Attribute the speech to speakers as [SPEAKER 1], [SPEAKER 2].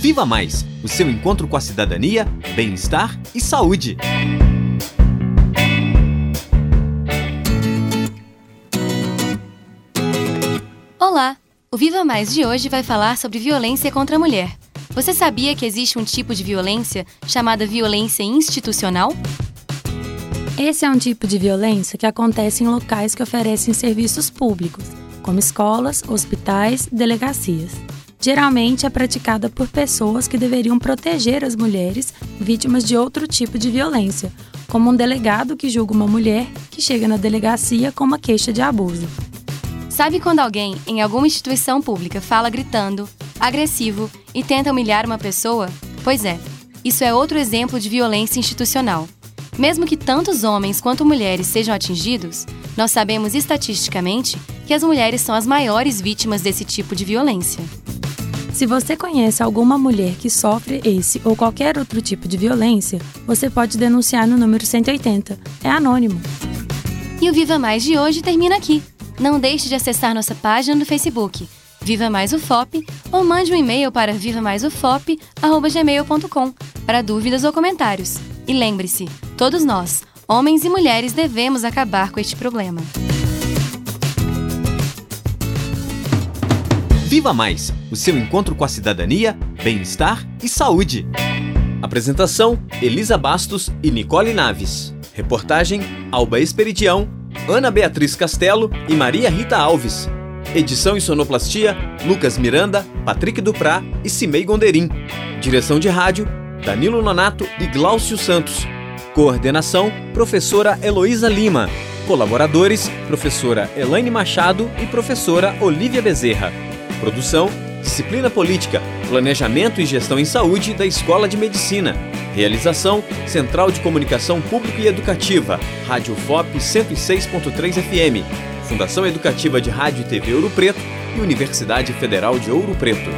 [SPEAKER 1] Viva Mais o seu encontro com a cidadania, bem-estar e saúde.
[SPEAKER 2] Olá! O Viva Mais de hoje vai falar sobre violência contra a mulher. Você sabia que existe um tipo de violência chamada violência institucional?
[SPEAKER 3] Esse é um tipo de violência que acontece em locais que oferecem serviços públicos, como escolas, hospitais, delegacias. Geralmente é praticada por pessoas que deveriam proteger as mulheres vítimas de outro tipo de violência, como um delegado que julga uma mulher que chega na delegacia com uma queixa de abuso.
[SPEAKER 2] Sabe quando alguém em alguma instituição pública fala gritando, agressivo e tenta humilhar uma pessoa? Pois é, isso é outro exemplo de violência institucional. Mesmo que tantos homens quanto mulheres sejam atingidos, nós sabemos estatisticamente que as mulheres são as maiores vítimas desse tipo de violência.
[SPEAKER 3] Se você conhece alguma mulher que sofre esse ou qualquer outro tipo de violência, você pode denunciar no número 180. É anônimo.
[SPEAKER 2] E o Viva Mais de hoje termina aqui. Não deixe de acessar nossa página no Facebook, Viva Mais UFOP, ou mande um e-mail para vivamaisufop.gmail.com para dúvidas ou comentários. E lembre-se, todos nós, homens e mulheres, devemos acabar com este problema.
[SPEAKER 1] Viva Mais o seu encontro com a cidadania, bem-estar e saúde. Apresentação: Elisa Bastos e Nicole Naves. Reportagem: Alba Esperidião, Ana Beatriz Castelo e Maria Rita Alves. Edição e sonoplastia: Lucas Miranda, Patrick Duprá e Cimei Gonderim. Direção de rádio: Danilo Nonato e Glaucio Santos. Coordenação: Professora Heloísa Lima. Colaboradores: Professora Elaine Machado e Professora Olivia Bezerra. Produção: Disciplina Política, Planejamento e Gestão em Saúde da Escola de Medicina. Realização: Central de Comunicação Pública e Educativa, Rádio FOP 106.3 FM, Fundação Educativa de Rádio e TV Ouro Preto e Universidade Federal de Ouro Preto.